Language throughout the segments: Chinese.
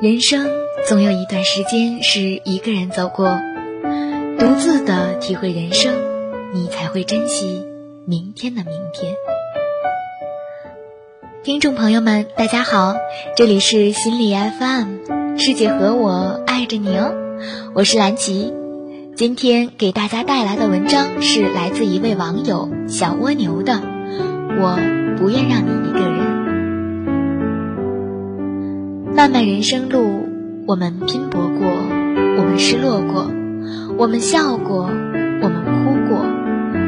人生总有一段时间是一个人走过，独自的体会人生，你才会珍惜明天的明天。听众朋友们，大家好，这里是心理 FM，世界和我爱着你哦，我是蓝琪。今天给大家带来的文章是来自一位网友小蜗牛的，我不愿让你一个人。漫漫人生路，我们拼搏过，我们失落过，我们笑过，我们哭过，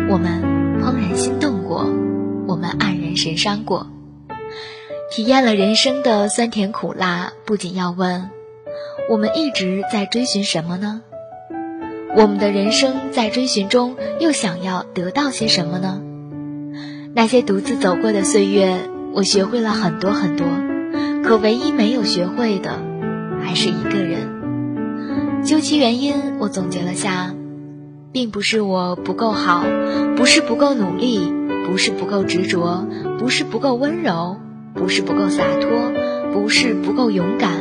我们怦然心动过，我们黯然神伤过。体验了人生的酸甜苦辣，不仅要问：我们一直在追寻什么呢？我们的人生在追寻中，又想要得到些什么呢？那些独自走过的岁月，我学会了很多很多。可唯一没有学会的，还是一个人。究其原因，我总结了下，并不是我不够好，不是不够努力，不是不够执着，不是不够温柔，不是不够洒脱，不是不够勇敢，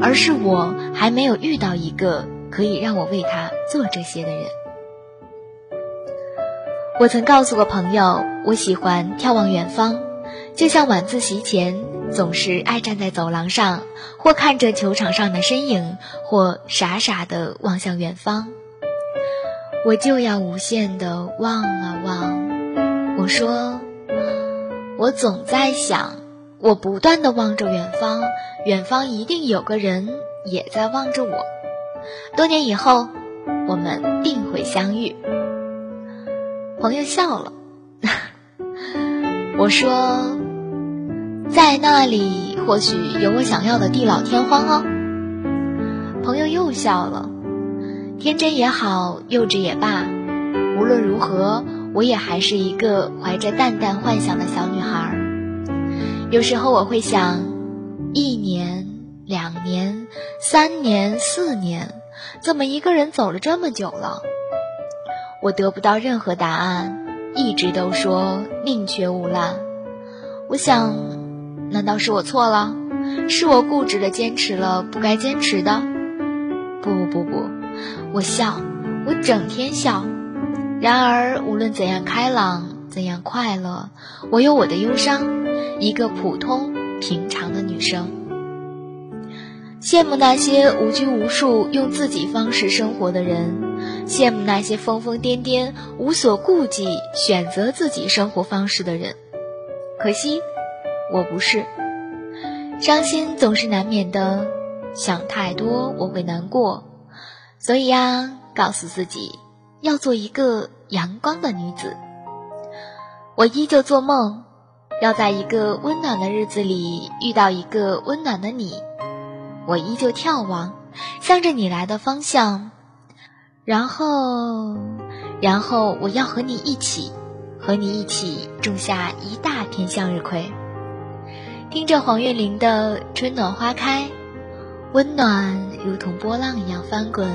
而是我还没有遇到一个可以让我为他做这些的人。我曾告诉过朋友，我喜欢眺望远方，就像晚自习前。总是爱站在走廊上，或看着球场上的身影，或傻傻的望向远方。我就要无限的望啊望。我说，我总在想，我不断的望着远方，远方一定有个人也在望着我。多年以后，我们定会相遇。朋友笑了。我说。在那里，或许有我想要的地老天荒哦。朋友又笑了，天真也好，幼稚也罢，无论如何，我也还是一个怀着淡淡幻想的小女孩。有时候我会想，一年、两年、三年、四年，怎么一个人走了这么久了？我得不到任何答案，一直都说宁缺毋滥。我想。难道是我错了？是我固执的坚持了不该坚持的？不不不，我笑，我整天笑。然而，无论怎样开朗，怎样快乐，我有我的忧伤。一个普通平常的女生，羡慕那些无拘无束用自己方式生活的人，羡慕那些疯疯癫癫无所顾忌选择自己生活方式的人。可惜。我不是，伤心总是难免的，想太多我会难过，所以呀，告诉自己要做一个阳光的女子。我依旧做梦，要在一个温暖的日子里遇到一个温暖的你。我依旧眺望，向着你来的方向，然后，然后我要和你一起，和你一起种下一大片向日葵。听着黄月玲的《春暖花开》，温暖如同波浪一样翻滚。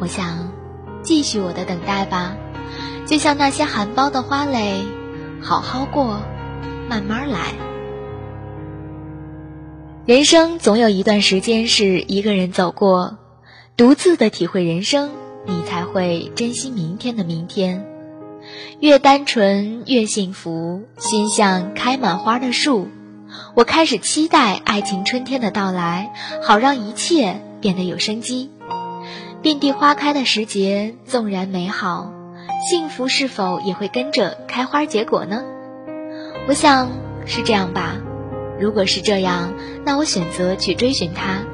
我想，继续我的等待吧，就像那些含苞的花蕾，好好过，慢慢来。人生总有一段时间是一个人走过，独自的体会人生，你才会珍惜明天的明天。越单纯越幸福，心像开满花的树。我开始期待爱情春天的到来，好让一切变得有生机。遍地花开的时节，纵然美好，幸福是否也会跟着开花结果呢？我想是这样吧。如果是这样，那我选择去追寻它，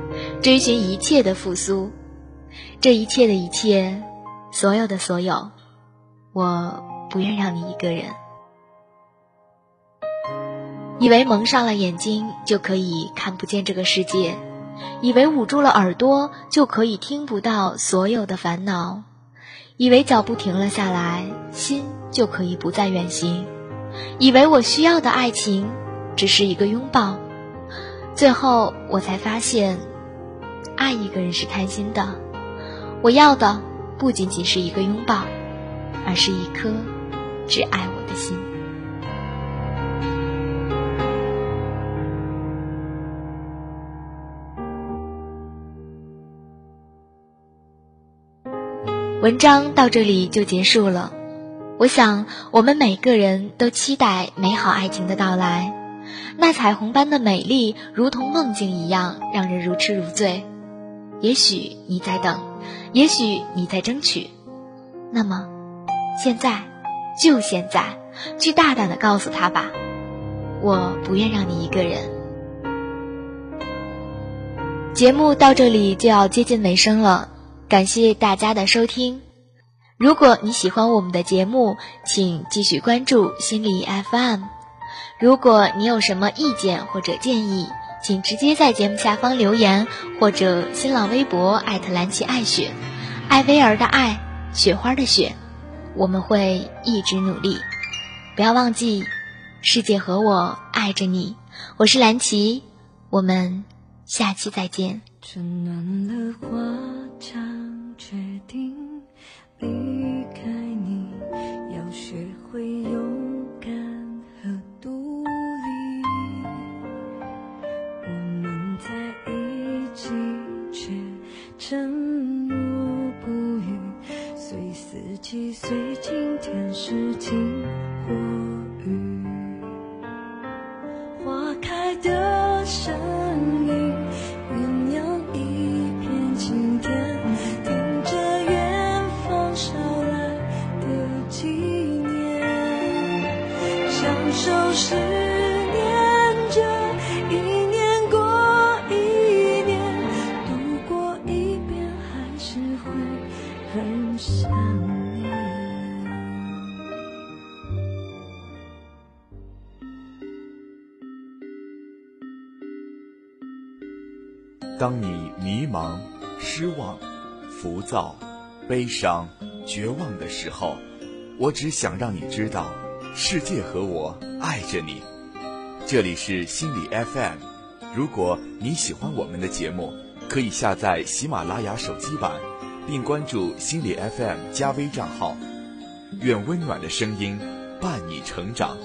追寻一切的复苏。这一切的一切，所有的所有，我不愿让你一个人。以为蒙上了眼睛就可以看不见这个世界，以为捂住了耳朵就可以听不到所有的烦恼，以为脚步停了下来，心就可以不再远行，以为我需要的爱情只是一个拥抱，最后我才发现，爱一个人是贪心的，我要的不仅仅是一个拥抱，而是一颗只爱我的心。文章到这里就结束了。我想，我们每个人都期待美好爱情的到来，那彩虹般的美丽，如同梦境一样，让人如痴如醉。也许你在等，也许你在争取。那么，现在，就现在，去大胆的告诉他吧，我不愿让你一个人。节目到这里就要接近尾声了，感谢大家的收听。如果你喜欢我们的节目，请继续关注心理 FM。如果你有什么意见或者建议，请直接在节目下方留言，或者新浪微博艾特蓝琪爱雪，艾薇儿的爱，雪花的雪，我们会一直努力。不要忘记，世界和我爱着你。我是蓝琪，我们下期再见。春暖了花将决定离开十年这一年过一年，度过一遍还是会很想念。当你迷茫、失望、浮躁、悲伤、绝望的时候，我只想让你知道。世界和我爱着你，这里是心理 FM。如果你喜欢我们的节目，可以下载喜马拉雅手机版，并关注心理 FM 加微账号。愿温暖的声音伴你成长。